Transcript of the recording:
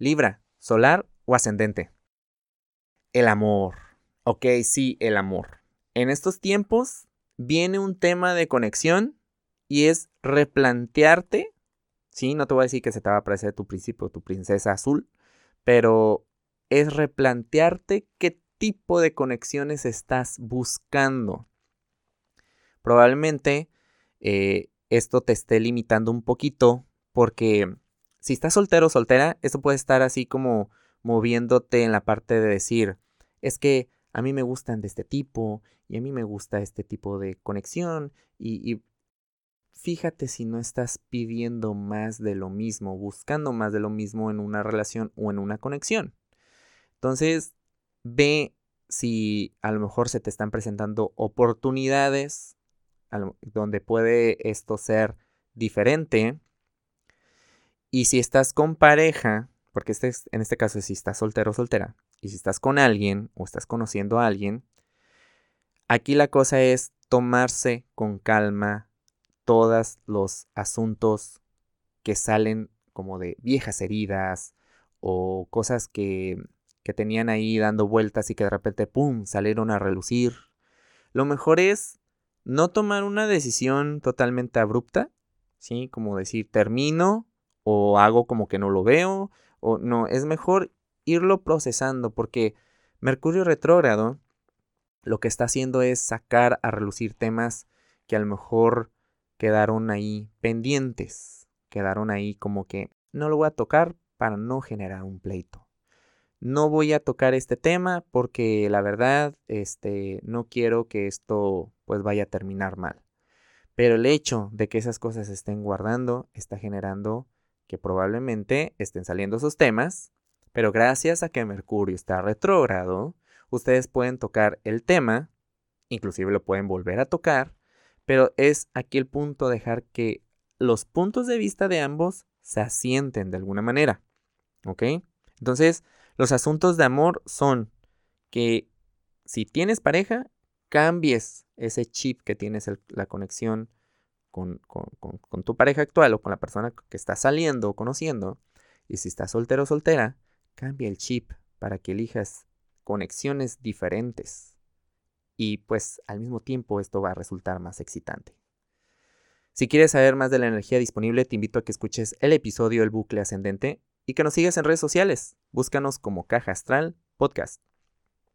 Libra, solar o ascendente. El amor. Ok, sí, el amor. En estos tiempos viene un tema de conexión y es replantearte. Sí, no te voy a decir que se te va a aparecer tu príncipe o tu princesa azul, pero es replantearte qué tipo de conexiones estás buscando. Probablemente eh, esto te esté limitando un poquito porque si estás soltero o soltera, esto puede estar así como moviéndote en la parte de decir, es que a mí me gustan de este tipo y a mí me gusta este tipo de conexión y, y fíjate si no estás pidiendo más de lo mismo, buscando más de lo mismo en una relación o en una conexión. Entonces, ve si a lo mejor se te están presentando oportunidades donde puede esto ser diferente. Y si estás con pareja, porque este en este caso si estás soltero o soltera, y si estás con alguien o estás conociendo a alguien, aquí la cosa es tomarse con calma todos los asuntos que salen como de viejas heridas o cosas que, que tenían ahí dando vueltas y que de repente, ¡pum!, salieron a relucir. Lo mejor es no tomar una decisión totalmente abrupta, ¿sí? Como decir, termino o hago como que no lo veo, o no, es mejor irlo procesando porque Mercurio retrógrado lo que está haciendo es sacar a relucir temas que a lo mejor quedaron ahí pendientes, quedaron ahí como que no lo voy a tocar para no generar un pleito. No voy a tocar este tema porque la verdad este no quiero que esto pues vaya a terminar mal. Pero el hecho de que esas cosas estén guardando está generando que probablemente estén saliendo esos temas pero gracias a que Mercurio está retrógrado, ustedes pueden tocar el tema, inclusive lo pueden volver a tocar, pero es aquí el punto dejar que los puntos de vista de ambos se asienten de alguna manera. ¿Ok? Entonces, los asuntos de amor son que si tienes pareja, cambies ese chip que tienes la conexión con, con, tu pareja actual o con la persona que estás saliendo o conociendo. Y si estás soltero o soltera, Cambia el chip para que elijas conexiones diferentes y pues al mismo tiempo esto va a resultar más excitante. Si quieres saber más de la energía disponible, te invito a que escuches el episodio El bucle ascendente y que nos sigas en redes sociales. Búscanos como Caja Astral Podcast.